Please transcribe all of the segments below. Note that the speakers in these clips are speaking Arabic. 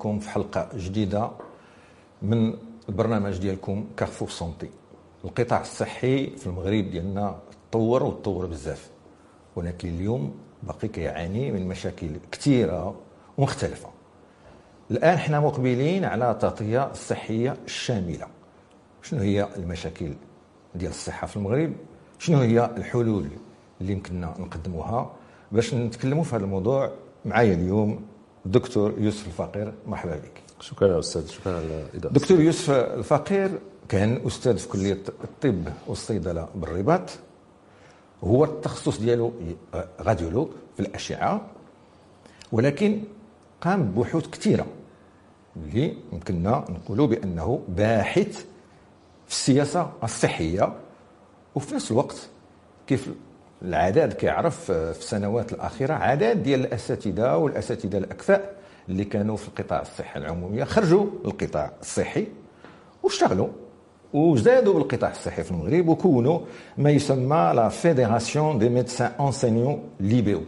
بكم في حلقة جديدة من البرنامج ديالكم كارفور سونتي القطاع الصحي في المغرب ديالنا تطور وتطور بزاف. ولكن اليوم باقي كيعاني من مشاكل كثيرة ومختلفة. الآن حنا مقبلين على التغطيه الصحيه الشامله شنو هي المشاكل ديال الصحة في المغرب؟ شنو هي الحلول اللي يمكننا نقدموها باش نتكلموا في هذا الموضوع معايا اليوم الدكتور يوسف الفقير مرحبا بك. شكرا أستاذ شكرا على الإضافة. دكتور يوسف الفقير كان أستاذ في كلية الطب والصيدلة بالرباط. هو التخصص ديالو راديولوج في الأشعة ولكن قام ببحوث كثيرة اللي يمكننا نقولوا بأنه باحث في السياسة الصحية وفي نفس الوقت كيف العدد كيعرف في السنوات الأخيرة عدد ديال الأساتذة والأساتذة الاكفاء اللي كانوا في القطاع الصحي العموميه خرجوا للقطاع الصحي واشتغلوا وزادوا بالقطاع الصحي في المغرب وكونوا ما يسمى la fédération des médecins enseignants libéraux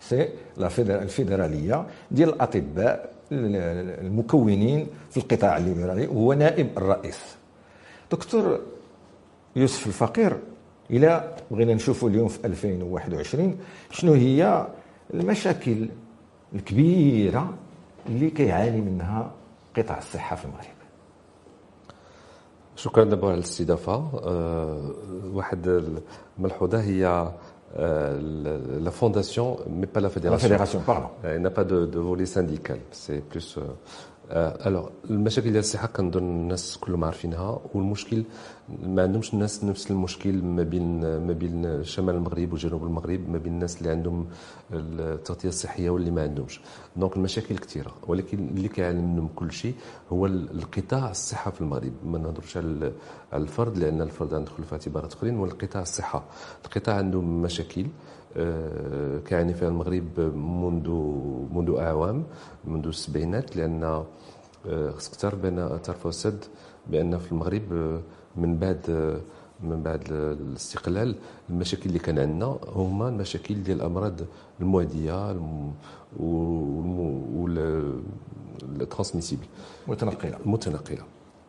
c'est la الفيدرالية ديال الأطباء المكونين في القطاع الليبرالي وهو نائب الرئيس. دكتور يوسف الفقير إلى بغينا نشوفوا اليوم في 2021 شنو هي المشاكل الكبيرة اللي كيعاني منها قطاع الصحة في المغرب شكرا دابا على الاستضافة أه واحد الملحوظه هي la fondation, mais pas la fédération. La fédération, pardon. Elle n'a pas de, de volet syndical. C'est plus alors المشاكل ديال الصحة كنظن الناس كلهم عارفينها والمشكل ما عندهمش الناس نفس المشكل ما بين ما بين شمال المغرب وجنوب المغرب ما بين الناس اللي عندهم التغطية الصحية واللي ما عندهمش. donc المشاكل كثيرة ولكن اللي كيعاني منهم كل شيء هو القطاع الصحة في المغرب. ما نهضرش على الفرد لأن الفرد ندخل في اعتبارات أخرين والقطاع الصحة. القطاع عنده مشاكل كيعاني فيها المغرب منذ منذ أعوام منذ السبعينات لأن خصك تعرف بان تعرف السد بأن في المغرب من بعد من بعد الاستقلال المشاكل اللي كان عندنا هما المشاكل ديال الأمراض المعدية والترانسميسيبل متنقلة. متنقلة.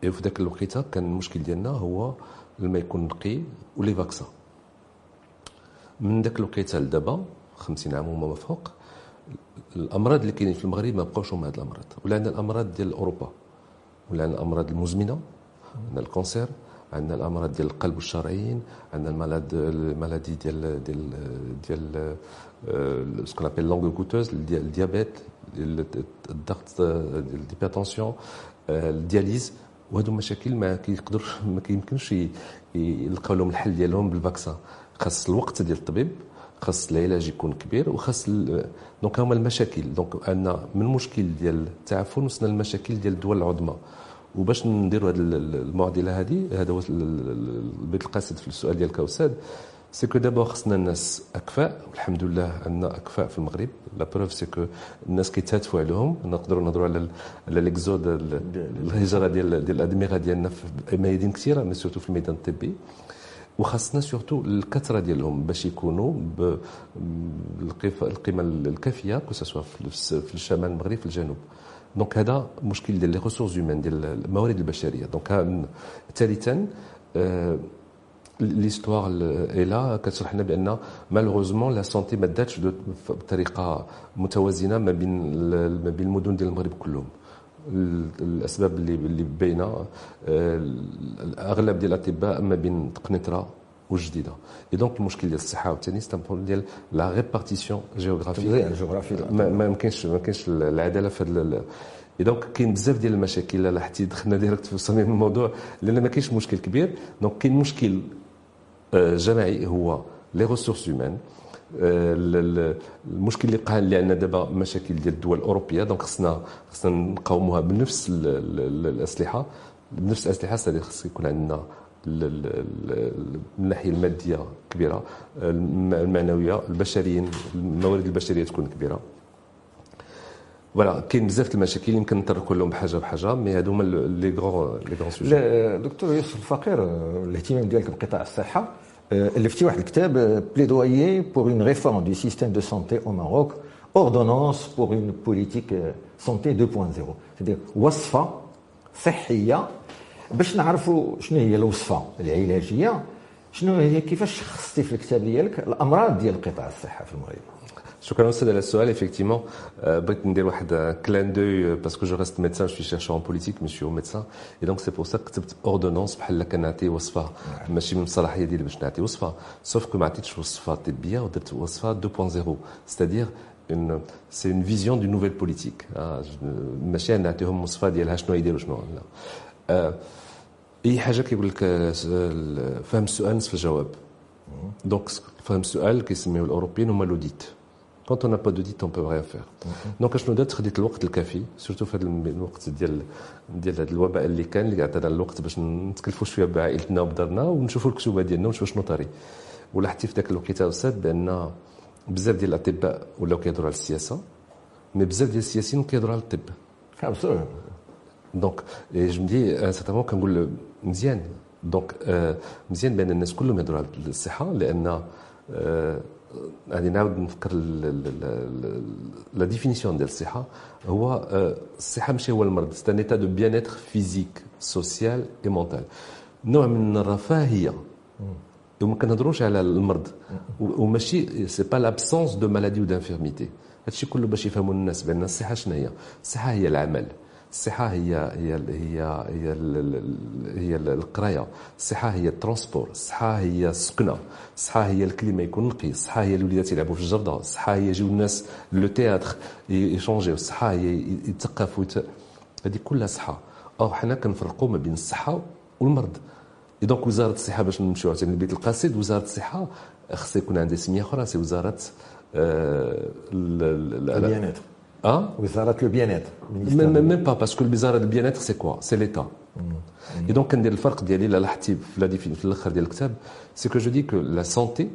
وفي ذاك الوقيته كان المشكل ديالنا هو الماء يكون نقي ولي فاكسان من ذاك الوقيتة لدابا 50 عام وما فوق الأمراض اللي كاينين في المغرب ما بقاوش هما هاد الأمراض. ولا عندنا الأمراض ديال أوروبا ولا عندنا الأمراض المزمنة عندنا ال cancer عندنا الأمراض ديال القلب والشرايين عندنا ال malades ال maladies ديال ديال ديال ce qu'on appelle longues coûteuses ال diabète الضغط ال hypertension ال dialyse. وهادو مشاكل ما كيقدرش ما كيمكنش يلقاو لهم الحل ديالهم بال vaccin خاص الوقت ديال الطبيب خاص العلاج يكون كبير وخاص donc هما المشاكل. donc عندنا من مشكل ديال التعفن وصلنا للمشاكل ديال الدول العظمى. وباش نديروا هذه المعضلة هذه هذا هو البيت القاصد في السؤال ديالك أستاذ c'est que دابا خصنا الناس أكفاء والحمد لله عندنا أكفاء في المغرب. la preuve c'est que الناس كيتهافتوا عليهم نقدروا نهضروا على على l'exode الهجرة ديال ديال الأدمغة ديالنا في ميادين كثيرة mais surtout في الميدان الطبي. وخاصنا surtout الكثرة ديالهم باش يكونوا بالقيمه الكافية que ce soit في الشمال المغرب في الجنوب. donc هذا مشكل ديال les ressources humaines ديال الموارد البشرية. donc ثالثا l'histoire est là كتشرح لنا بأن malheureusement la santé ما داتش بطريقة متوازنة ما بين ما بين المدن ديال المغرب كلهم. الأسباب اللي اللي باينه اغلب ديال الأطباء ما بين قنيطره والجديده et donc المشكل ديال الصحة عاوتاني c'est un ديال la répartition géographique ما يمكنش ما يمكنش العدالة في هذا et donc كاين بزاف ديال المشاكل لا لاحظتي دخلنا direct في صميم الموضوع لأن ما كاينش مشكل كبير. donc كاين مشكل جماعي هو les ressources humaines المشكل اللي قال اللي عندنا دابا مشاكل ديال الدول الأوروبية donc خصنا خصنا نقاوموها بنفس الأسلحة بنفس الأسلحة خص يكون عندنا من الناحية المادية كبيرة المعنوية البشريين الموارد البشرية تكون كبيرة. voilà كاين بزاف المشاكل يمكن نطرقوا لهم بحاجة بحاجة mais هادو هما les grands les grands sujets دكتور يوسف الفقير الاهتمام ديالك بقطاع الصحة. ألفتي واحد الكتاب plaidoyer pour une réforme du système de santé au Maroc ordonnance pour une politique santé 2.0 c'est-à-dire وصفه صحيه باش نعرفوا شنو هي الوصفه العلاجيه شنو هي كيفاش شخصتي في الكتاب ديالك الامراض ديال قطاع الصحه في المغرب شكرا أستاذ على السؤال effectivement. بغيت ندير واحد clin d'œil parce que je reste médecin je suis chercheur en politique mais je suis médecin et donc c'est pour ça كتبت ordonnance بحال كنعطي وصفه ماشي من الصلاحيه ديالي باش نعطي وصفه sauf que ما عطيتش وصفه طبيه ودرت وصفه 2.0 c'est-à-dire une c'est une vision d'une nouvelle politique. ماشي نعطيهم وصفه ديالها شنو يديروا شنو لا اي حاجة كيقول لك فهم السؤال نصف الجواب donc فهم السؤال كيسميوه الاوروبيين هما l'audit quand on n'a pas d'audit on peut rien faire donc اشنو درت خديت الوقت الكافي surtout في هذا الوقت ديال ديال هذا الوباء اللي كان اللي عطانا الوقت باش نتكلفوا شوية بعائلتنا وبدارنا ونشوفوا الكتوبه ديالنا ونشوفوا شنو طاري ولاحظتي في ذاك الوقت أستاذ بان بزاف ديال الاطباء ولاو كيهضروا على السياسة mais بزاف ديال السياسيين كيهضروا على الطب donc je me dis c'est un كنقول مزيان donc مزيان بان الناس كلهم يهضروا على الصحه لأن غادي نعاود نفكر la définition ديال الصحة. هو الصحة ماشي هو المرض c'est un état de bien-être physique social et mental نوع من الرفاهية. وما كنهضروش على المرض. وماشي c'est pas l'absence de maladie ou d'infirmité هادشي كله باش يفهموا الناس بأن الصحة شنو هي؟ الصحة هي العمل. الصحة هي هي هي هي هي القراية، الصحة هي ال transport، الصحة هي السكنة، الصحة هي ال climat يكون نقي، الصحة هي الوليدات يلعبوا في الجردة، الصحة هي يجيو الناس le théâtre يشونجيو، الصحة هي يتثقفوا هذه كلها صحة، أو حنا كنفرقوا ما بين الصحة والمرض. donc وزارة الصحة باش نمشيو عاوتاني للبيت القصيد وزارة الصحة خص يكون عندها سمية أخرى c'est وزارة البيانات Hein وزاره le bien même pas parce que الوزاره ال bien-être c'est quoi c'est l'état et donc كندير الفرق ديالي الا لاحظتي في الآخر ديال الكتاب c'est que je dis que la santé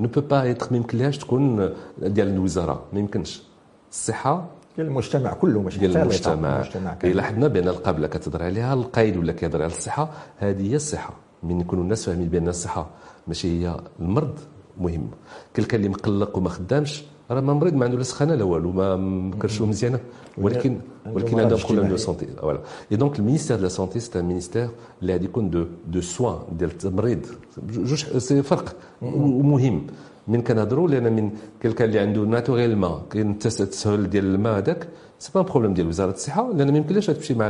peut pas être ما يمكنلهاش تكون ديال الوزاره ما يمكنش الصحه ديال المجتمع كله ماشي ديال المجتمع لاحظنا بان القابله كتهضر عليها القايد ولا كيهضر على الصحه هذه هي الصحه من يكونوا الناس فاهمين بان الصحه ماشي هي المرض مهم كل اللي مقلق وما خدامش راه ما مريض ما عنده لا سخانة لا والو ما مكرشو مزيانة. ولكن ولكن عنده problème de santé voilà et donc ال ministère de la santé c'est un ministère اللي غادي يكون de de soins ديال التمريض جوج سي فرق ومهم من كنهضروا لأن من كلكان اللي عنده ناتوريلمون كاين التسهل ديال الماء هذاك سي با بروبليم ديال وزاره الصحه لأن ما يمكنلاش تمشي مع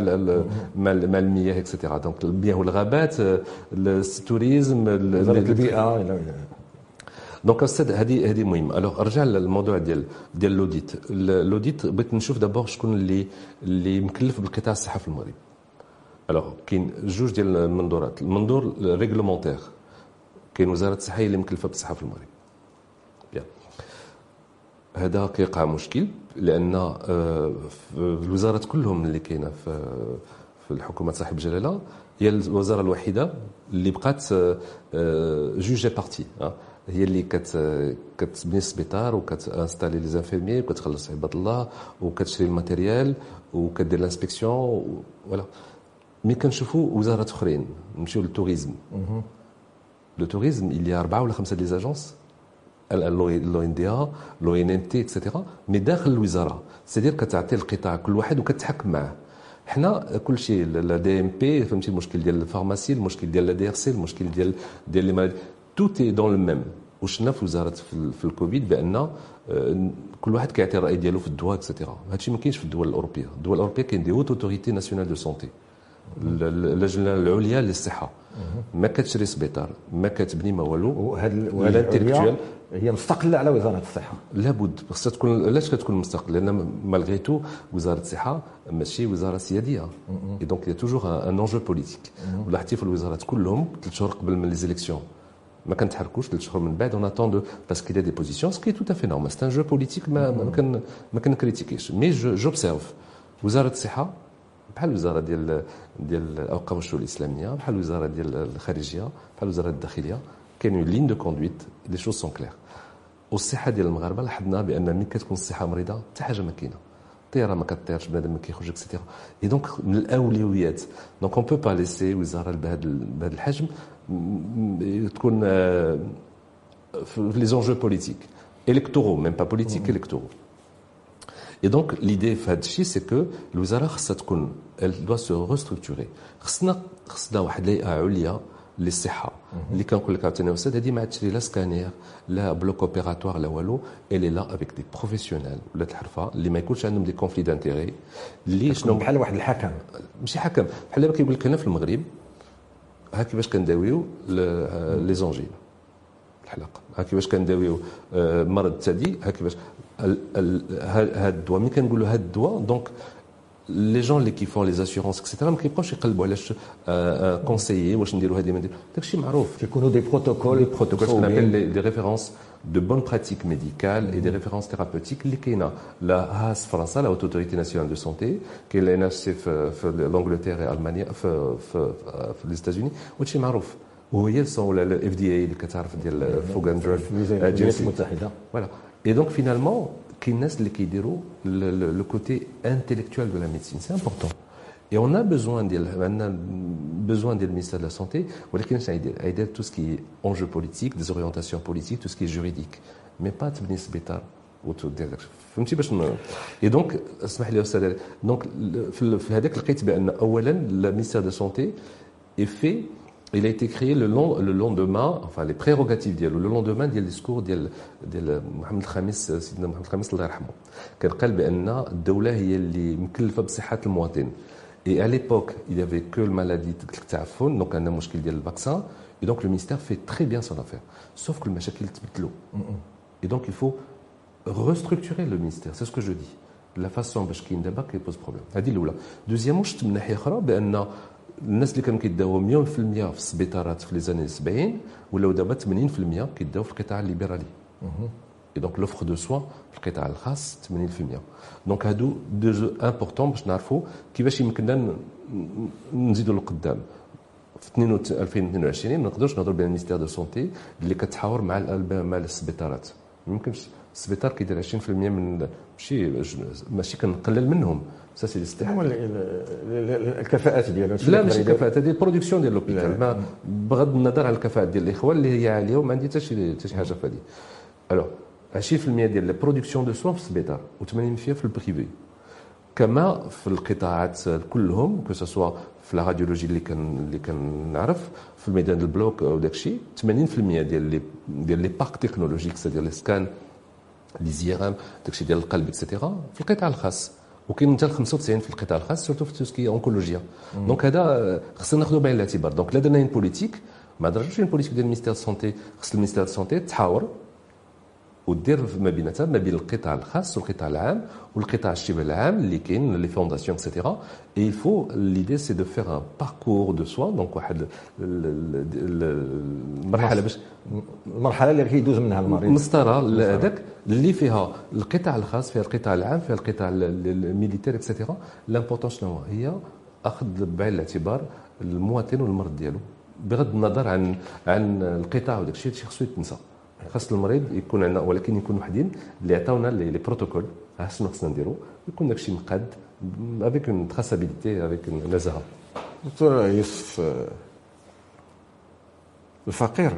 مع مع المياه اكسيتيرا دونك المياه والغابات التوريزم وزاره البيئه دونك أستاذ هذه هذه مهمه الوغ ارجع للموضوع ديال ديال لوديت لوديت بغيت نشوف دابور شكون اللي اللي مكلف بالقطاع الصحه في المغرب alors كاين جوج ديال المنظورات المنظور réglementaire كاين وزاره الصحه اللي مكلفه بالصحه في المغرب هذا كيقع مشكل لأن الوزارات كلهم اللي كاينة في في الحكومة صاحب جلاله هي الوزاره الوحيده اللي بقات juge et partie هي اللي كت كتبني السبيطار وكتانستالي les infirmiers وكتخلص عباد الله وكتشري الماتيريال وكدير لانسبكسيون فوالا مي كنشوفوا وزارات أخرين نمشيو للتوريزم. لو توريزم il y a أربعة ولا خمسة دي زاجونس لو ان دي ا لو ان ام تي اكسيتيرا مي داخل الوزارة. سيدير كتعطي القطاع كل واحد وكتحكم معاه. حنا كل شيء لا دي ام بي فهمتي المشكل ديال الفارماسي المشكل ديال لا دي ار سي المشكل ديال ديال لي توت اي دون لو ميم وشنا في وزاره في الكوفيد بان كل واحد كيعطي الرأي ديالو في الدواء et cetera هادشي ما كاينش في الدول الأوروبية. الدول الأوروبية كاين des hautes autorités nationales de santé اللجنه العليا للصحة. ما كتشري سبيطار ما كتبني ما والو. وهذا هي مستقلة على وزارة الصحة. لابد. خصها تكون علاش كتكون مستقلة؟ لأن malgré tout وزارة الصحة ماشي وزارة سيادية. et donc y a toujours un enjeu politique ولاحظتي في الوزارات كلهم ثلاث شهور قبل من les élections ما كنتحركوش ثلاث شهور من بعد. Et on attend parce que ce qui est tout à fait normal. C'est un jeu politique ما ما كان ما كنـ critique يش mais j'observe وزاره الصحه بحال الوزاره ديال ديال الاوقاف والشؤون الاسلاميه بحال الوزاره ديال الخارجيه بحال وزاره الداخليه كاين ligne de conduite les choses sont claires والصحه ديال المغاربه لاحظنا بان ملي كتكون الصحه مريضه حتى حاجة ما كاينة الطياره ما كطيرش بنادم ما كيخرج et cetera et donc من الاولويات donc on peut pas laisser وزاره بهذا بهذا الحجم تكون في les enjeux politiques électoraux même pas politiques électoraux Et donc, l'idée في هذا الشيء c'est que الوزاره خصها تكون elle doit se restructurer خصنا خصنا واحد الهيئه عليا للصحه اللي كنقول لك عاوتاني أستاذ هذه ما عادش لا سكانير لا bloc opératoire لا والو الي لا avec des professionnels ولات الحرفه اللي ما يكونش عندهم des conflits d'intérêts اللي شنو بحال واحد الحكم ماشي حكم بحال دابا كيقول لك هنا في المغرب ها كيفاش كنداويو les angines. الحلق. ها كيفاش كنداويو آه، مرض الثدي ها كيفاش هاد الدواء ملي كنقولوا هاد الدواء donc les gens اللي كيفون les assurances et cetera ما كيبقاوش يقلبوا علاش conseil واش نديروا هذه ما نديروا داكشي معروف كيكونوا des protocoles des protocoles كنابيل des références de bonnes pratiques médicales et des références thérapeutiques اللي كاينة la HAS في فرنسا la autorité nationale de santé كاين la NHC في l'Angleterre المانيا في في في les États-Unis وهادشي معروف وهي ولا ال FDA اللي كتعرف ديال Food and Drug الولايات المتحده voilà et donc finalement كاين الناس اللي كيديروا le côté intellectuel de la médecine c'est important Et on a besoin ديال عندنا besoin ديال ال ministère de la santé. ولكن اش غيدير غيدير tout ce qui est enjeu politique des orientations politiques tout ce qui est juridique. Mais pas تبني سبيطار وتدير داك فهمتي باش اي دونك اسمح لي أستاذ دونك في هذاك لقيت بان اولا المينستير دو سونتي اي في il a été créé le, long, le lendemain, enfin les prérogatives ديالو le lendemain ديال الديسكور ديال ديال محمد الخامس سيدنا محمد الخامس الله يرحمه كان قال بان الدوله هي اللي مكلفه بصحه المواطن Et à l'époque, il n'y avait que le maladie de donc un مشكل ديال الفاكسان et donc le ministère fait très bien son affaire sauf que المشاكل تبدلوا et donc il faut restructurer le ministère c'est ce que je dis la façon باش كاين دابا كي بوز بروبليم هذه الاولى الناس اللي كانوا كيداو مليون في المية في السبيطارات في لي زاني 70 ولاو دابا 80% كيداو في القطاع الليبرالي. اي دونك لوفر دو سوا في القطاع الخاص 80% دونك هادو دو جو امبورطون باش نعرفوا كيفاش يمكننا نزيدوا لقدام في 2022 ما نقدروش نهضروا بين ال ministère de santé اللي كتحاور مع مع السبيطارات. ما يمكنش. السبيطار كيدير 20% من ماشي ماشي كنقلل منهم. سا سي الاستحقاق الكفاءات ديالو لا ماشي الكفاءات هذه ال production ديال l'hôpital بغض النظر على الكفاءات ديال الإخوان اللي هي عالية وما عندي حتى شي حتى شي حاجة في هذه. alors 20% ديال ال production de soins في السبيطار و80% في ال privé كما في القطاعات كلهم que ce soit في la radiologie اللي كان اللي كنعرف في الميدان ال bloc وداك الشيء 80% ديال les ديال les parcs technologiques c'est-à-dire les scans les IRM داكشي ديال القلب et cetera في القطاع الخاص. وكاين حتى 95 في القطاع الخاص surtout في tout ce qui est oncologie. donc هذا خصنا ناخذ بعين الاعتبار. donc لا درنا politique ما درناش politique ديال ال ministère de santé خص ال ministère de santé تحاور. ودير ما بيناتها ما بين القطاع الخاص والقطاع العام والقطاع الشبه العام اللي كاين les fondations et cetera et l'idée c'est de faire un parcours de soins donc واحد المرحله باش المرحله اللي كيدوز منها المريض. مسطرة هذاك اللي فيها القطاع الخاص فيها القطاع العام فيها القطاع ال militaire et cetera l'important شنو هي أخذ بعين الاعتبار المواطن والمرض ديالو بغض النظر عن عن القطاع وداك الشيء خصو يتنسى. خاص المريض يكون عندنا ولكن يكون وحدين اللي عطاونا les protocoles. شنو خصنا نديرو. يكون داكشي مقاد avec une traçabilité avec نزاهه دكتور يوسف الفقير.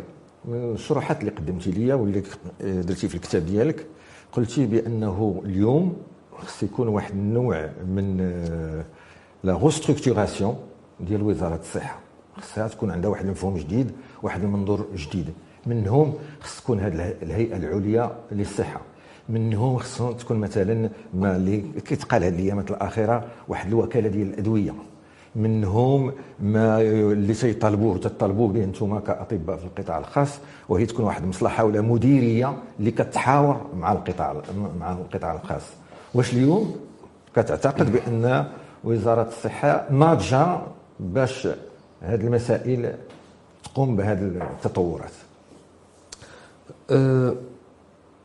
من الشروحات اللي قدمتي لي واللي درتي في الكتاب ديالك قلتي بأنه اليوم خص يكون واحد النوع من la restructuration ديال وزارة الصحة. خصها تكون عندها واحد المفهوم جديد واحد المنظور جديد. منهم خص تكون هذه الهيئة العليا للصحة. منهم خص تكون مثلا ما اللي كيتقال هذه الايامات الأخيرة واحد الوكالة ديال الأدوية. منهم ما اللي تيطالبوه تطالبوا به أنتم كأطباء في القطاع الخاص وهي تكون واحد المصلحة ولا مديرية اللي كتحاور مع القطاع مع القطاع الخاص. واش اليوم؟ كتعتقد بأن وزارة الصحة ناضجه باش هذه المسائل تقوم بهذه التطورات. أه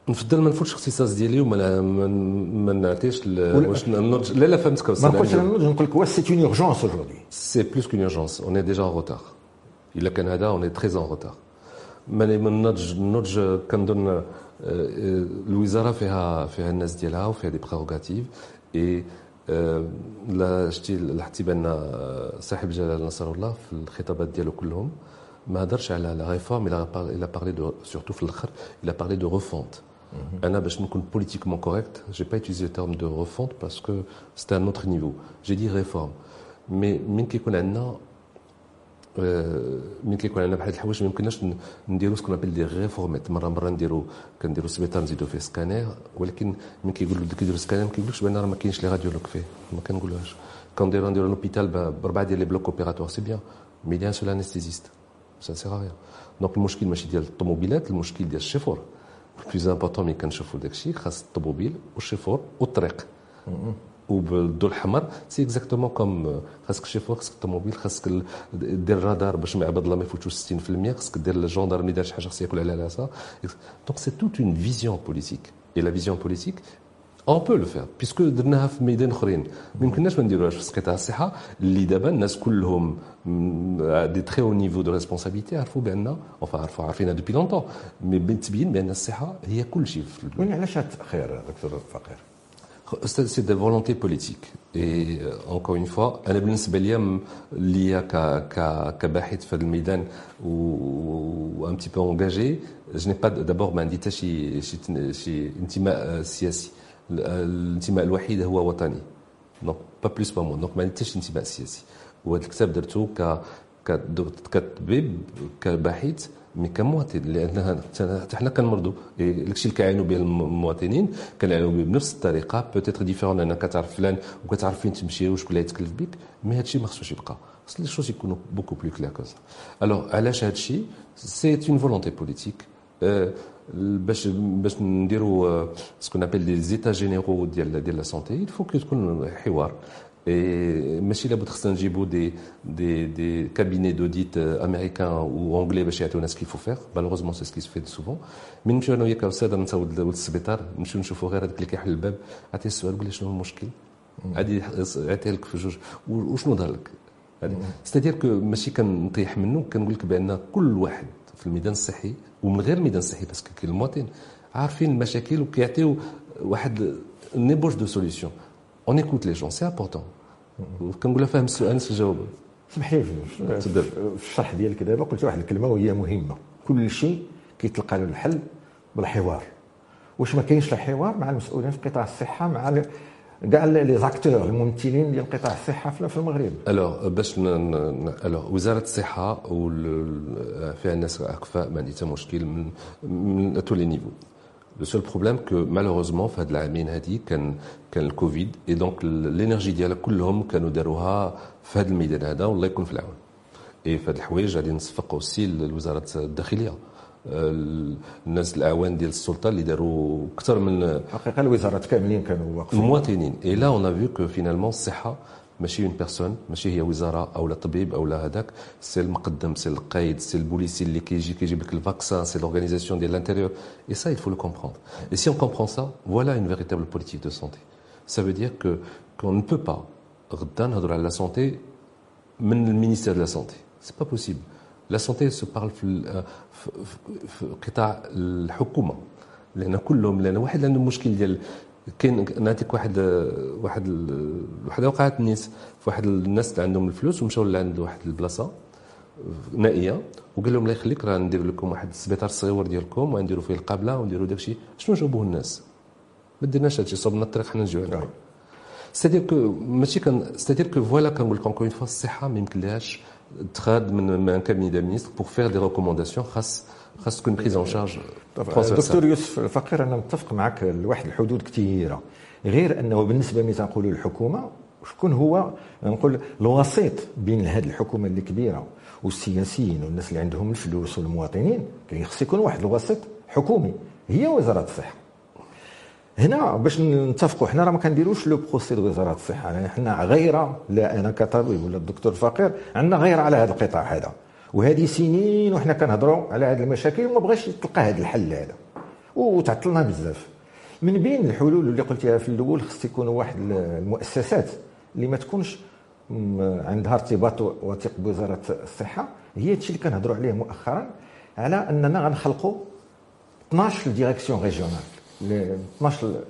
نفضل ما نفوتش الاختصاص ديالي وما ما نعطيش واش نرج... لا لا فهمتك ما نقولش نقول لك واش c'est une urgence aujourd'hui c'est plus qu'une urgence on est déjà en retard الا كان هذا on est très en retard من النضج النضج كنظن الوزاره فيها فيها الناس ديالها وفيها des prérogatives et لا شتي لاحظتي بان صاحب الجلالة نصره الله في الخطابات ديالو كلهم ما هضرش على la réforme il a parlé de surtout في الآخر il a parlé de refonte أنا باش نكون politiquement correct j'ai pas utilisé le terme de refonte parce que c'est un autre niveau j'ai dit réforme mais من كيكون عندنا من كيكون عندنا بحال الحوايج ما يمكنناش نديرو ce qu'on appelle des réformettes مره مره نديرو كنديرو سبيطار نزيدو فيه سكانير ولكن من كيقول له كيديروا سكانير ما كيقولكش بان راه ما كاينش les radiologues فيه ما كنقولوهاش كنديرو نديرو l'hôpital بربعه ديال les blocs opératoires c'est bien mais il y a un seul anesthésiste ça sert à rien donc المشكل ماشي ديال الطوموبيلات المشكل ديال الشيفور plus important ملي كنشوفوا داكشي خاص الطوموبيل والشيفور والطريق وبالضوء الاحمر c'est exactement comme خاصك الشيفور خاصك الطوموبيل خاصك دير الرادار باش ما عباد الله ما يفوتوش 60% خاصك دير الجوندار ملي دار شي حاجة خاصو ياكل على راسها donc c'est toute une vision politique et la vision politique on peut le faire puisque درناها في ميدان اخرين ما يمكنناش ما نديروهاش في قطاع الصحه اللي دابا الناس كلهم des très hauts niveaux de responsabilité عرفوا بان اوفا عرفوا عارفينها depuis longtemps mais تبين بان الصحه هي كل شيء وين علاش التاخير دكتور فقير C'est des volontés politiques. Et encore une fois, أنا بالنسبة لي ليا كباحث في الميدان و un petit peu engagé, je n'ai pas d'abord ما عندي حتى شي شي انتماء سياسي. الانتماء الوحيد هو وطني. donc pas plus pas moins، donc ما عندي حتى انتماء سياسي. وهذا الكتاب درته ك كطبيب كباحث mais كمواطن. لأن حتى حنا كنمرضوا داكشي اللي كيعانوا به المواطنين كنعانوا به بنفس الطريقة. peut-être différemment لأن كتعرف فلان وكتعرف فين تمشي وشكون اللي يتكلف بك mais هادشي ما خصوش يبقى. خص les choses يكونوا beaucoup plus claires que ça. alors علاش هادشي؟ c'est une volonté politique باش باش نديروا ce qu'on appelle les états généraux ديال ديال la santé il faut تكون حوار. ماشي لابد خصنا نجيبوا des des des cabinets d'audit américains و anglais باش يعطيونا ce qu'il faut faire malheureusement c'est ce qui se fait souvent من نمشيو أنا وياك أستاذ نتا ولد السبيطار نمشيو نشوفوا غير هذاك اللي كيحل الباب. عطيه السؤال قول لي شنو المشكل؟ عادي عطيه لك في جوج. وشنو ظهر لك؟ c'est-à-dire que ماشي كنطيح منه كنقول لك بأن كل واحد في الميدان الصحي ومن غير الميدان الصحي parce que كاين المواطن عارفين المشاكل وكيعطيو واحد une ébauche de solution. On écoute les gens c'est important كنقولها فاهم السؤال نجاوب سمح لي في الشرح ديالك دابا قلت واحد الكلمة وهي مهمة. كل شيء كيتلقى له الحل بالحوار. واش ما كاينش الحوار مع المسؤولين في قطاع الصحة مع كاع les acteurs الممثلين ديال قطاع الصحه في المغرب. alors باش alors وزارة الصحة فيها ناس اكفاء ما عندي حتى مشكل من من tous les niveaux le seul problème que malheureusement في هاد العامين هادي كان كان الكوفيد et donc l'énergie ديالها كلهم كانوا داروها في هذا الميدان هذا والله يكون في العون. اي في هاد الحوايج غادي نصفق aussi لوزارة الداخلية. الناس الأعوان ديال السلطة اللي داروا أكثر من حقيقة الوزارات كاملين كانوا واقفين. المواطنين et là on voit que finalement الصحة ماشي une personne ماشي هي وزارة أو لا طبيب أو لا هذاك سي المقدم سي القايد سي البوليسي اللي كيجي كيجيب لك le vaccin c'est l'organisation ديال l'intérieur et ça il faut le comprendre. Et si on comprend ça voilà une véritable politique de santé. Ça veut dire que qu'on ne peut pas غدا نهضروا على la santé من le ministère de la santé. C'est pas possible. la santé se parle في, في قطاع الحكومة لأن كلهم لأن واحد عنده مشكل ديال كاين نعطيك واحد واحد واحد وقعت نيس في واحد الناس اللي عندهم الفلوس ومشاو لعند واحد البلاصه نائيه وقال لهم الله يخليك راه ندير لكم واحد السبيطار صغير ديالكم ونديروا فيه القابله ونديروا داكشي شنو جاوبوه الناس ما درناش هادشي صوبنا الطريق حنا نجيو عندكم c'est-à-dire que ماشي كان c'est-à-dire que voilà كنقول لكم en fait الصحه ما يمكنلهاش تخاد من un cabinet ministre pour faire des recommandations خاص خاص تكون prise en charge دكتور يوسف الفقير أنا متفق معك لواحد الحدود كثيره غير أنه بالنسبة ملي تنقولوا للحكومه شكون هو؟ نقول الوسيط بين هذه الحكومة اللي كبيرة والسياسيين والناس اللي عندهم الفلوس والمواطنين كاين خص يكون واحد الوسيط حكومي. هي وزارة الصحة. هنا باش نتفقوا حنا راه ما كنديروش لو بروسي وزارة الصحة يعني حنا غير لا أنا كطبيب ولا الدكتور فقير عندنا غير على هذا القطاع هذا. وهذه سنين وحنا كنهضروا على هذه المشاكل وما بغاش تلقى هذا الحل هذا. وتعطلنا بزاف. من بين الحلول اللي قلتيها في الأول خص يكونوا واحد المؤسسات اللي ما تكونش عندها ارتباط وثيق بوزارة الصحة هي هادشي اللي كنهضروا عليه مؤخرا على أننا غنخلقوا 12 directions régionales. 12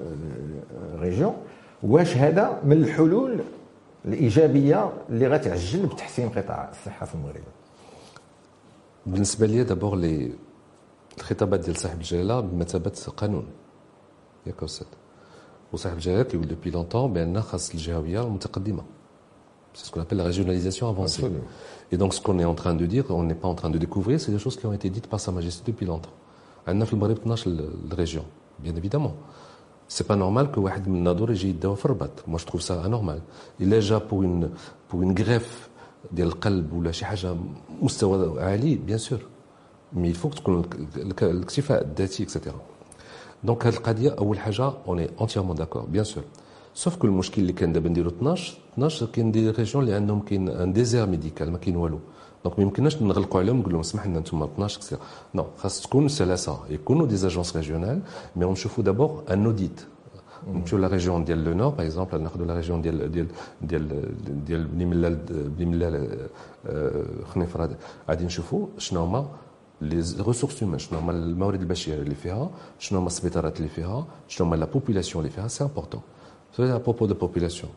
régions واش هذا من الحلول الإيجابية اللي غتعجل بتحسين قطاع الصحة في المغرب بالنسبة لي d'abord les الخطابات ديال صاحب الجلالة بمثابة قانون ياك أستاذ وصاحب الجلالة كيقول depuis longtemps بان خاص الجهوية المتقدمة C'est ce qu'on appelle la régionalisation avancée. Absolument. Et donc, ce qu'on est en train de dire, on n'est pas en train de découvrir, c'est des choses qui ont été dites par Sa Majesté depuis longtemps. عندنا في المغرب 12 région, bien évidemment. C'est pas normal que واحد من الناظور يجي يداوى في الرباط. Trouve ça anormal. Il est déjà pour une, pour une greffe ديال القلب ولا شي حاجة مستوى عالي بيان سور مي الفوق تكون الاكتفاء الذاتي اكسيتيرا دونك هذه القضية اول حاجة اوني اونتيرمون داكور بيان سور sauf que المشكل اللي كان دابا نديرو 12 12 كاين des régions اللي عندهم كاين un désert médical ما كاين والو donc ما يمكنناش نغلقوا عليهم نقول لهم اسمح لنا أنتم 12 كسير نو خاص تكون سلاسه يكونوا des agences régionales mais نشوفوا d'abord un audit نمشيو la région ديال le nord par exemple ناخذوا la région ديال ديال ديال ديال بني ملال بني ملال خنيفر غادي نشوفوا شنو هما les ressources humaines شنو هما الموارد البشريه اللي فيها شنو هما السبيطارات اللي فيها شنو هما la population اللي فيها c'est important c'est à propos de population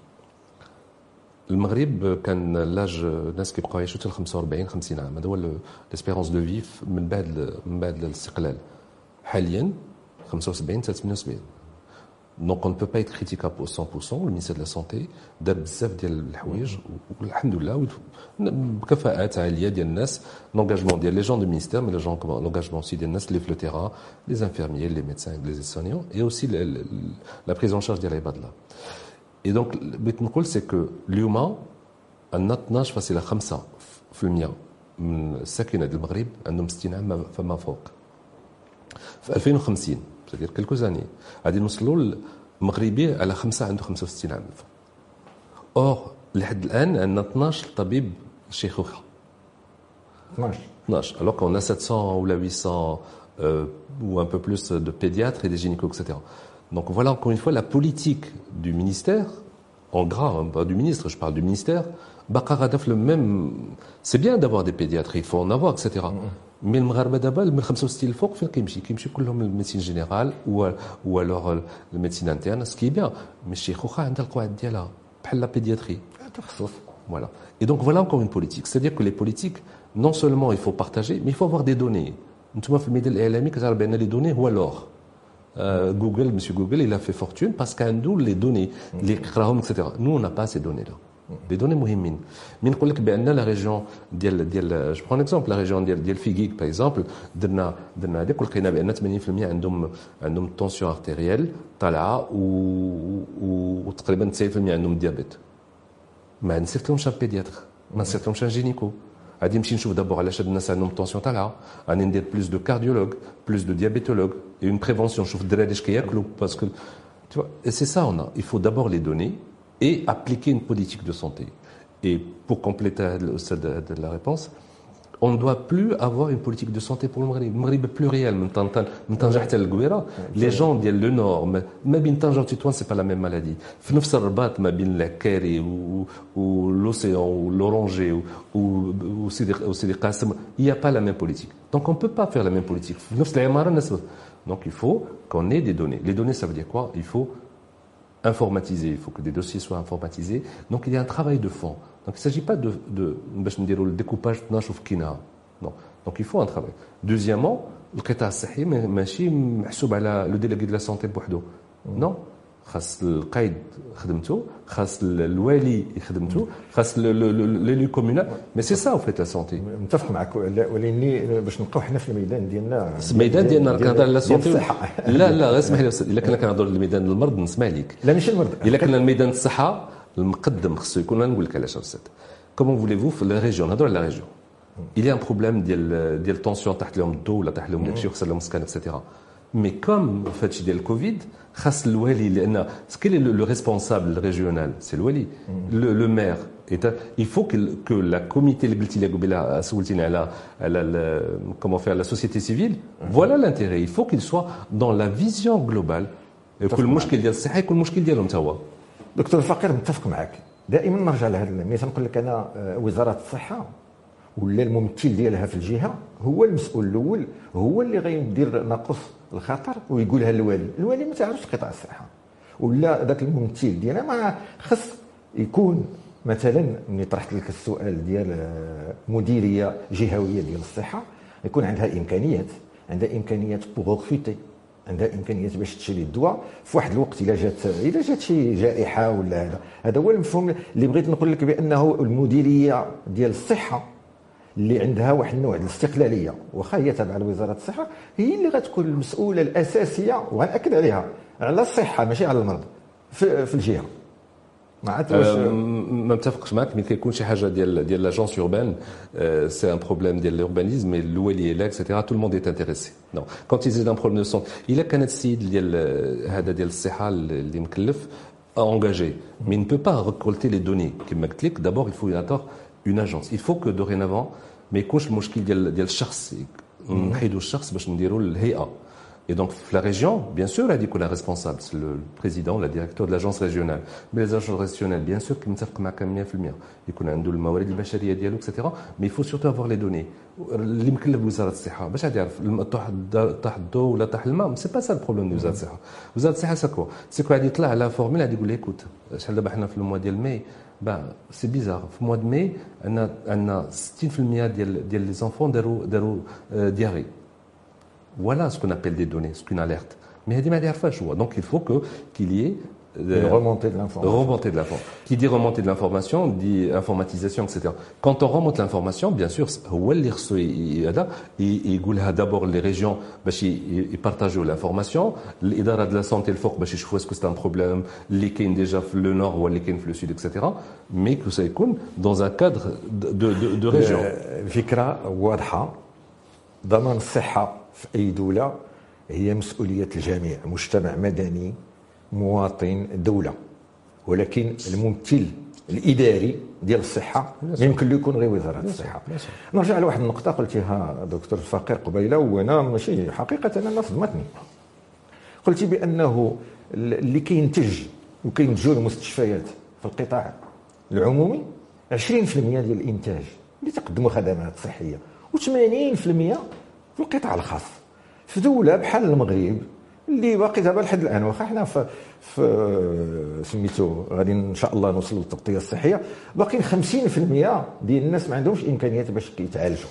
المغرب كان l'âge الناس كيبقاو يعيشوا حتى 45 50 عام. هذا هو l'espérance de vie من بعد من بعد الاستقلال. حاليا 75 حتى 78 donc on peut pas être critiquable 100% le ministère de la santé دار بزاف ديال الحوايج والحمد لله بكفاءات عاليه ديال الناس l'engagement ديال les gens de ministère mais les gens, l'engagement c'est ديال الناس اللي في le terrain, les infirmiers, les médecins, les soignants et aussi la prise en charge ديال العباد الله et donc بغيت نقول c'est que اليوم عندنا 12.5% من الساكنه ديال المغرب عندهم 60 عام فما فوق في 2050 c'est-à-dire quelques années. غادي نوصلوا المغربي على خمسه عنده 65 عام اور لحد الان عندنا 12 طبيب شيخوخه 12 12 alors qu'on a 700 ou 800 euh, ou un peu plus de pédiatres et des gynécos etc donc voilà encore une fois la politique du ministère en gras hein, pas du ministre je parle du ministère بقى le même c'est bien d'avoir des pédiatres il faut en avoir etc مي المغاربه دابا من 65 الفوق فين كيمشي كيمشي كلهم للميديسين جينيرال و الوغ الميديسين interne, ce qui est bien mais الشيخوخه عندها القواعد ديالها بحال la pédiatrie تخصص Voilà. Et donc voilà encore une politique. C'est-à-dire que les politiques, non seulement il faut partager, mais il faut avoir des données. أنتم في الميدان الاعلامي كتعرف بان les données هو l'or, Google, monsieur Google il a fait fortune parce qu'عنده les données اللي يقراهم etc. Nous on n'a pas ces données là. des données مهمين من نقول لك بان la région ديال ديال je prends exemple la région ديال ديال فيغيك par exemple درنا درنا هذيك ولقينا بان 80% عندهم عندهم la tension artérielle طالعه وتقريبا 90% عندهم diabète ما نصيفطلهمش un pédiatre ما نصيفطلهمش un gynéco غادي نمشي نشوف d'abord علاش هاد الناس عندهم la tension طالعه غادي ندير plus de cardiologues, plus de diabétologues et en prévention نشوف الدراري اش كياكلوا parce que tu vois et c'est ça on a il faut d'abord les données et appliquer une politique de santé. Et pour compléter la réponse, on ne doit plus avoir une politique de santé pour le Maghreb. Le Maghreb est pluriel. Les gens disent le nord, mais même Titouan, ce n'est pas la même maladie. ou l'océan, ou l'oranger, ou il n'y a pas la même politique. Donc on ne peut pas faire la même politique. Donc il faut qu'on ait des données. Les données, ça veut dire quoi? Il faut informatisé, il faut que des dossiers soient informatisés. Donc il y a un travail de fond. Donc il ne s'agit pas de, de, le découpage de Non. Donc il faut un travail. Deuxièmement, le قطاع الصحي ماشي محسوب على le délégué de la santé بوحده. Non. خاص القايد خدمته خاص الوالي خدمته خاص l'élu communal mais si ça فيت la santé متفق معك ولكن باش نبقاو حنا في الميدان ديالنا الميدان ديالنا كنهضر على santé لا لا غير اسمح لي الا كنا كنهضر الميدان المرض نسمع لك لا ماشي المرض الا كنا الميدان الصحه المقدم خصو يكون نقول لك علاش أستاذ comment voulez-vous في la région نهضروا على la région il y a un problème ديال ديال la tension تحت لهم الضوء ولا تحت لهم داكشي وخسر لهم السكان et cetera mais comme فهادشي ديال الكوفيد خاص الوالي لأن ce que le responsable régional c'est الوالي le maire il faut que, que la comité اللي قلتي لي قبيله سولتيني على على comment faire la société civile. Voilà l'intérêt. Il faut qu'il soit dans la vision globale. كل مشكل ديال الصحه يكون المشكل ديالهم تا هو دكتور الفقير متفق معك دائما نرجع لهذا مثلا نقول لك أنا وزارة الصحة ولا الممثل ديالها في الجهة هو المسؤول الأول هو اللي غيدير ناقص الخطر ويقولها للوالي. الوالي ما تعرفش قطاع الصحة. ولا ذاك الممثل ديالها ما خص يكون مثلا ملي طرحت لك السؤال ديال آه، مديرية جهوية ديال الصحة يكون عندها إمكانيات عندها إمكانيات بوغ عندها امكانيات باش تشري الدواء في واحد الوقت إلا جات إلا جات شي جائحة ولا هذا. هذا هو المفهوم اللي بغيت نقول لك بأنه المديرية ديال الصحة اللي عندها واحد النوع الاستقلالية. واخا هي تابعة لوزارة الصحة هي اللي غتكون المسؤولة الأساسية وغنأكد عليها على الصحة ماشي على المرض في, في الجهة. ما عرفت واش ما متفقش معك ملي كيكون شي حاجة ديال ديال l'agence urbaine c'est un problème ديال l'urbanisme الوالي لا et cetera tout le monde est intéressé نو quand يزيد un problème de santé الا كان السيد ديال هذا ديال الصحة اللي مكلف engagé, mais il ne peut pas récolter les données. D'abord, il faut une agence. Il faut que dorénavant ما يكونش المشكل ديال ديال الشخص نحيدوا الشخص باش نديروا الهيئه Et donc, la région, bien sûr, elle dit qu'on est responsable, c'est le président, le directeur de l'agence régionale. Mais les agences régionales, bien sûr, qui متفق معك 100%. يكون عنده الموارد البشريه ديالو etc. Mais il faut surtout avoir les données. اللي مكلف بوزاره الصحه باش غادي يعرف طاح طاح الضوء ولا طاح الماء c'est pas ça le problème ديال وزاره الصحه. وزاره الصحه ça que c'est que غادي يطلع على formel غادي يقول لك coûte شحال دابا حنا في le mois ديال ماي bah c'est bizarre في le mois de mai عندنا عندنا 60% ديال ديال لي زونفون داروا داروا دياري Voilà ce qu'on appelle des données, ce qu'une alerte. Mais il y a des donc il faut que qu'il y ait euh, une remontée de l'information. Remontée de l'information. Qui dit remontée de l'information dit informatisation, etc. Quand on remonte l'information, bien sûr, il d'abord les régions, ils partagent l'information. L'idara de la santé, le fort, je vois que c'est un problème, les déjà le nord ou les le sud, etc. Mais que ça dans un cadre de, de, de région. Wadha, daman في أي دولة هي مسؤولية الجميع مجتمع مدني مواطن دولة. ولكن الممثل الإداري ديال الصحة يمكن له يكون غير وزارة الصحة. نرجع لواحد النقطة قلتيها دكتور الفقير قبيلة وأنا ماشي حقيقة أنا صدمتني. قلتي بأنه اللي كينتج وكينتجوا المستشفيات في القطاع العمومي 20% ديال الإنتاج اللي تقدموا خدمات صحية و80% في القطاع الخاص. في دولة بحال المغرب اللي باقي دابا لحد الآن واخا حنا في, في سميتو غادي إن شاء الله نوصلوا للتغطية الصحية. باقيين 50% ديال الناس ما عندهمش إمكانيات باش يتعالجوا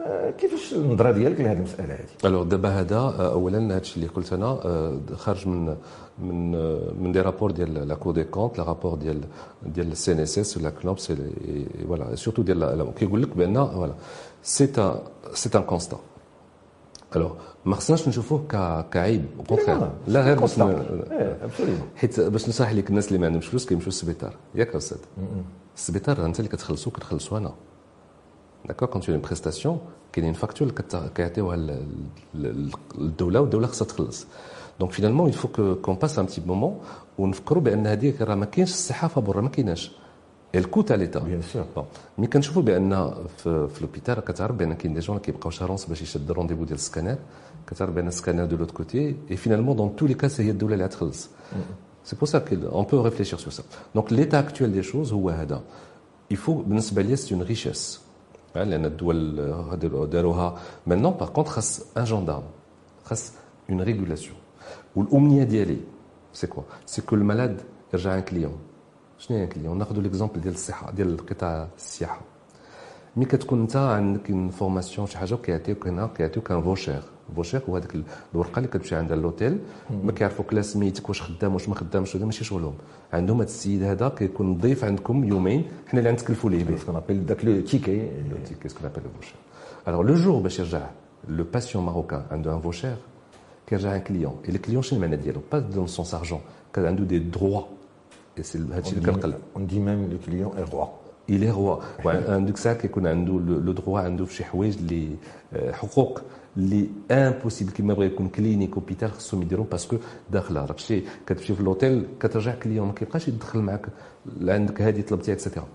آه، كيفاش النظرة ديالك لهذه المسألة هذه؟ alors دابا هذا آه، اولا هذا الشيء اللي قلت أنا آه، خارج من من من des rapports ديال la Cour des comptes, le rapport ديال ديال CNSS ولا CNOPS voilà surtout ديال كيقول لك بأن voilà c'est, c'est un constat alors ما خصناش نشوفوه كعيب contraire لا غير باش حيت باش نشرح لك الناس اللي ما عندهمش فلوس كيمشيو للسبيطار. ياك أستاذ. السبيطار أنت اللي كتخلصو كتخلصو أنا. d'accord quand une prestation كاينين facture كيعطيوها الدولة والدولة خصها تخلص. donc finalement que qu'on passe un petit moment ونفكروا بأن هذيك راه ما كاينش الصحافة برا ما كايناش. الكوت l'État bien sûr mais كنشوفوا بأن في, في l'hôpital كتعرف بأن كاين des gens كيبقاو ch'urgences باش يشد le rendez-vous ديال le scanner. كتعرف بأن le scanner de l'autre côté. Et finalement dans tous les cas هي الدولة اللي غتخلص c'est pour ça on peut réfléchir sur ça donc l'état actuel des choses هو هذا. يفو بالنسبة لي c'est une richesse لأن الدول داروها. mais non, par contre خاص un gendarme خاص une régulation والأمنية ديالي c'est quoi c'est que le malade يرجع un client شنو هي client ناخذ l'exemple ديال الصحة ديال قطاع السياحة. mais كتكون أنت عندك une formation شي حاجة كيعطيوك هنا كيعطيوك un voucher voucher هو هذيك الورقه اللي كتمشي عند l'hôtel ما كيعرفوك لا سميتك واش خدام واش ما خدامش هذا ماشي شغلهم. عندهم هذا السيد هذا كيكون ضيف عندكم يومين حنا اللي غنتكلفوا ليه به سكون داك le ticket, le ticket, ce qu'on appelle voucher alors le jour باش يرجع le patient marocain عنده un voucher كيرجع un client et le client شنو المعنى ديالو؟ bah dans le sens argent كان عنده دي دروا هادشي اللي كنقلب on dit même le client est roi, il est roi عندك ساعات كيكون عنده le droit عنده في شي حوايج اللي حقوق اللي impossible كيما بغى يكون clinique, hôpital خصهم يديروا parce que داخله. راك شتي كتمشي في l'hôtel كترجع client ما كيبقاش يدخل معاك عندك هذه طلبتيها et cetera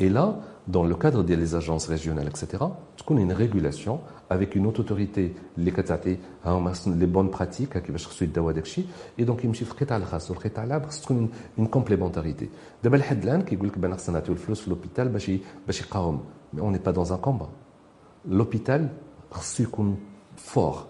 Et là, dans le cadre des agences régionales, etc., tu connais une régulation avec une autre autorité اللي كتعطي les bonnes pratiques كيفاش خصو يداو هذاك الشيء et donc يمشي في القطاع الخاص والقطاع العام خص تكون une complémentarité دابا لحد الان كيقول لك بان خصنا نعطيو الفلوس في l'hôpital باش باش يقاوم mais on part d'un combat, l'hôpital خصو يكون fort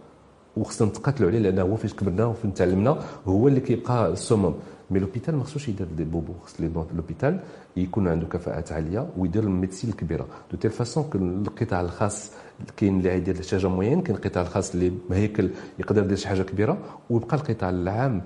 وخصنا نتقاتلوا عليه لأنه هو فاش كبرنا وفين تعلمنا هو اللي كيبقى السمم mais l'hôpital ما خصوش يدير des bobos خص l'hôpital يكون عنده كفاءات عالية ويدير la médecine الكبيرة. de telle façon القطاع الخاص كاين اللي يدير شي حاجة moyenne كاين القطاع الخاص اللي هيكل يقدر يدير شي حاجة كبيرة ويبقى القطاع العام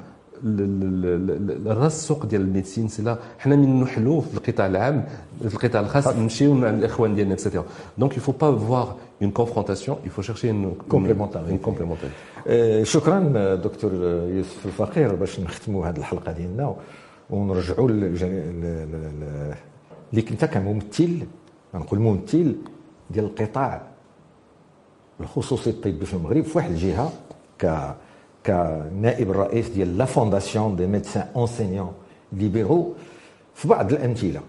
راس السوق ديال ال médecine. سي حنا من نحلو في القطاع العام في القطاع الخاص نمشيو مع الإخوان ديالنا et cetera donc il faut pas voir une confrontation il faut chercher une complémentarité complémentarité شكرا دكتور يوسف الفقير باش نختموا هذه الحلقة ديالنا. ونرجعوا اللي كنت كممثل نقول ممثل ديال القطاع الخصوصي الطبي في المغرب في واحد الجهة ك كنائب الرئيس ديال la fondation des médecins enseignants libéraux في بعض الأمثلة.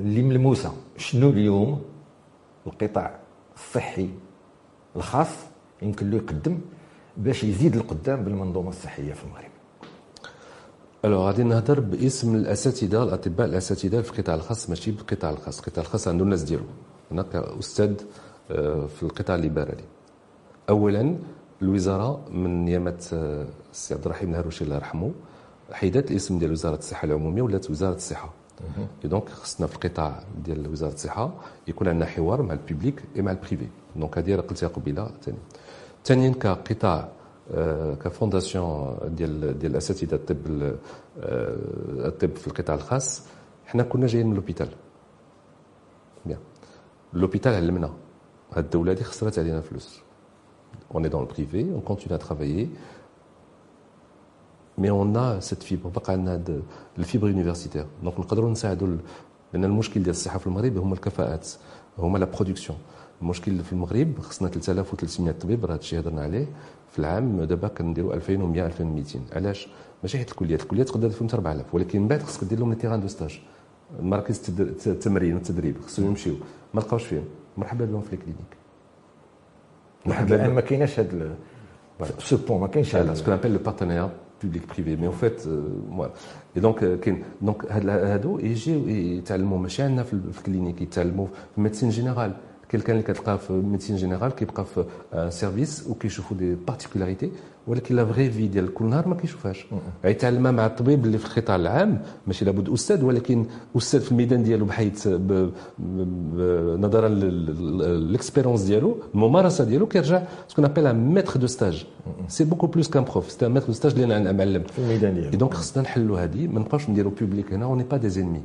اللي ملموسه شنو اليوم القطاع الصحي الخاص يمكن له يقدم باش يزيد القدام بالمنظومة الصحية في المغرب؟ ألو غادي نهضر باسم الأساتذة الأطباء الأساتذة في القطاع الخاص ماشي بالقطاع الخاص. القطاع الخاص عنده الناس ديالو. أنا كاستاذ آه، في القطاع الليبرالي اولا الوزارة من ايامات آه، السي عبد الرحيم الهروشي الله يرحمه حيدات الاسم ديال وزارة الصحة العمومية ولات وزارة الصحة. donc خصنا في القطاع ديال وزارة الصحة يكون عندنا حوار مع ال public et مع ال privé donc هذه قلتها قبيلة. ثاني ثانيا كقطاع ك fondation ديال ديال اساتذه الطب الطب في القطاع الخاص حنا كنا جايين من l'hôpital bien l'hôpital علمنا هاد الدولة هذه خسرت علينا فلوس dans le privé, on continue à travailler, mais on a cette fibre بقى عندنا ال fibre universitaire donc نقدروا نساعدوا لأن المشكل ديال الصحه في المغرب هما الكفاءات هما la production المشكل في المغرب خصنا 3300 طبيب راه هادشي هضرنا عليه. في العام دابا كنديروا 2100 2200 علاش؟ ماشي حيت الكليات الكليات تقدر فيهم 4000 ولكن من بعد خصك دير لهم les terrains de stage. مراكز التمرين والتدريب خصهم يمشيو. ما لقاوش فيهم. مرحبا بهم في ال clinique لحد الآن ما كايناش هذا ce pont ما كاينش هذا ce qu'on appelle le partenaire public privé mais en fait voilà et donc كاين donc هادو يجيو يتعلموا. ماشي عندنا في ال clinique يتعلموا في ال médecine générale. كان اللي كتلقاه في médecine générale كيبقى في service وكيشوفوا des particularités ولكن la vraie vie ديال كل نهار ما كيشوفهاش يتعلمها مع الطبيب اللي في القطاع العام ماشي لابد أستاذ ولكن أستاذ في الميدان ديالو بحيث نظرا لل expérience ديالو الممارسه ديالو كيرجع ce qu'on appelle maître de stage c'est beaucoup plus qu'un prof c'est maître de stage اللي أنا معلم في الميدان ديالو donc خصنا نحلوا هذه ما نبقاوش نديروا public هنا on n'est pas des ennemis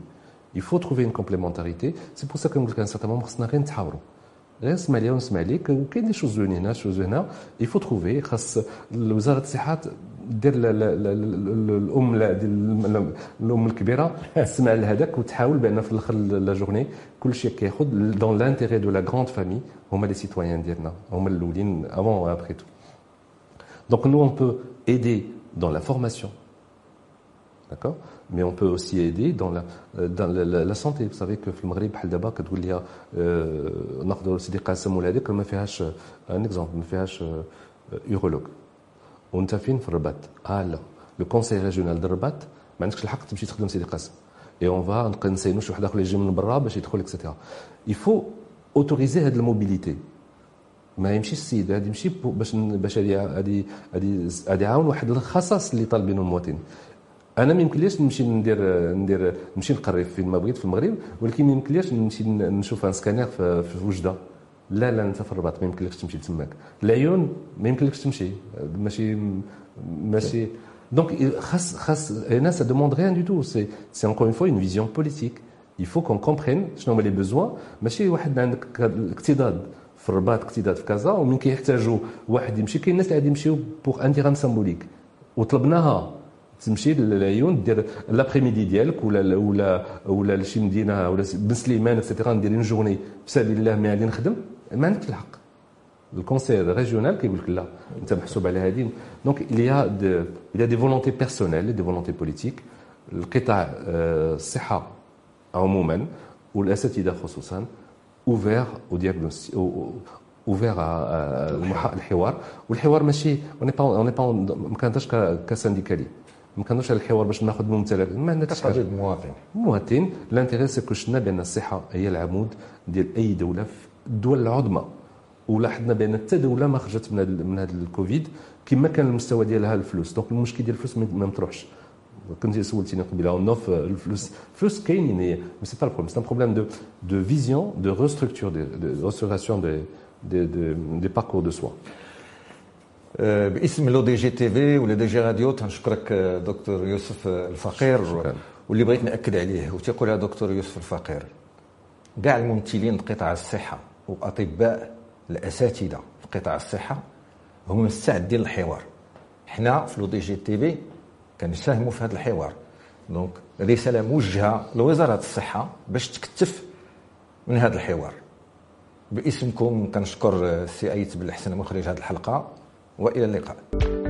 Il faut trouver une complémentarité. C'est pour ça que nous, à un certain moment, خصنا غير نتحاوروا غير نسمع ليا ونسمع ليك وكاين des choses زوينين هنا choses هنا il faut trouver خاص وزارة الصحة دير الأم الأم الكبيرة تسمع لهذاك وتحاول بان في الآخر la journée كل شيء كياخذ dans l'intérêt de la grande famille هما les citoyens ديالنا هما الأولين avant après tout donc nous on peut aider dans la formation D'accord? Aussi aider dans la, dans la, la, la santé. Vous savez que في المغرب بحال دابا كتقول لي ناخذوا سيدي قاسم ولا هذيك ما فيهاش un exemple ما فيهاش urologue وانت فين في الرباط آه لا le conseil régional ديال الرباط ما عندكش الحق تمشي تخدم سيدي قاسم et on va نبقى نسينو شي واحد اخر يجي من برا باش يدخل et cetera il faut autoriser هاد ال mobilité ما يمشيش السيد غادي يمشي باش باش غادي غادي غادي يعاون واحد الخصاص اللي طالبينه المواطن أنا ما يمكنليش نمشي ندير ندير نمشي نقري فين ما بغيت في المغرب ولكن ما يمكنليش نمشي نشوف un scanner في, وجدة. لا لا انت في الرباط ما يمكنلكش تمشي تماك العيون ما يمكنلكش تمشي. ماشي ماشي. donc خاص خاص هنا ça demande rien du tout c'est c'est encore une fois une vision politique il faut qu'on comprenne شنو هما les besoins ماشي واحد عندك الاكتظاظ في الرباط اكتظاظ في كازا ومن كيحتاجوا واحد يمشي. كاين الناس اللي غادي يمشيو pour un dirham symbolique وطلبناها. تمشي للعيون دير l'après-midi ديالك ولا ولا ولا لشي مدينة ولا بن سليمان et cetera ندير une journée في سبيل الله ما غادي نخدم ما عندكش الحق. ال conseil régional كيقول لك لا انت محسوب على هذه. donc des il y a des volontés personnelles des volontés politiques القطاع الصحه عموما والاساتذه خصوصا ouverts au diagnostic ouverts الحوار. والحوار ماشي on n'est pas on n'est pas ما كنهضرش ك syndical ما كنهضرش على الحوار باش ناخذ ممتلك ما عندناش حاجة المواطن المواطن l'intérêt c'est que شنا بان الصحه هي العمود ديال اي دوله في الدول العظمى ولاحظنا بان حتى دوله ما خرجت من هذا من هذا الكوفيد كما كان المستوى ديالها الفلوس donc المشكل ديال الفلوس ما مطروحش كنت سولتيني قبيله نوف الفلوس الفلوس كاينين mais c'est pas problème c'est un problème de de vision de restructure de restauration des des des parcours de soins باسم لو دي جي تي في ولا دي جي راديو تنشكرك دكتور يوسف الفقير. شكرا. واللي بغيت نأكد عليه وتيقولها دكتور يوسف الفقير كاع الممثلين قطاع الصحة وأطباء الأساتذة في قطاع الصحة هم مستعدين للحوار. حنا في لو دي جي تي في كنساهموا في هذا الحوار. donc رسالة موجهة لوزارة الصحة باش تكثف من هذا الحوار. باسمكم كنشكر السي أيت بالحسن مخرج هذه الحلقة. وإلى اللقاء.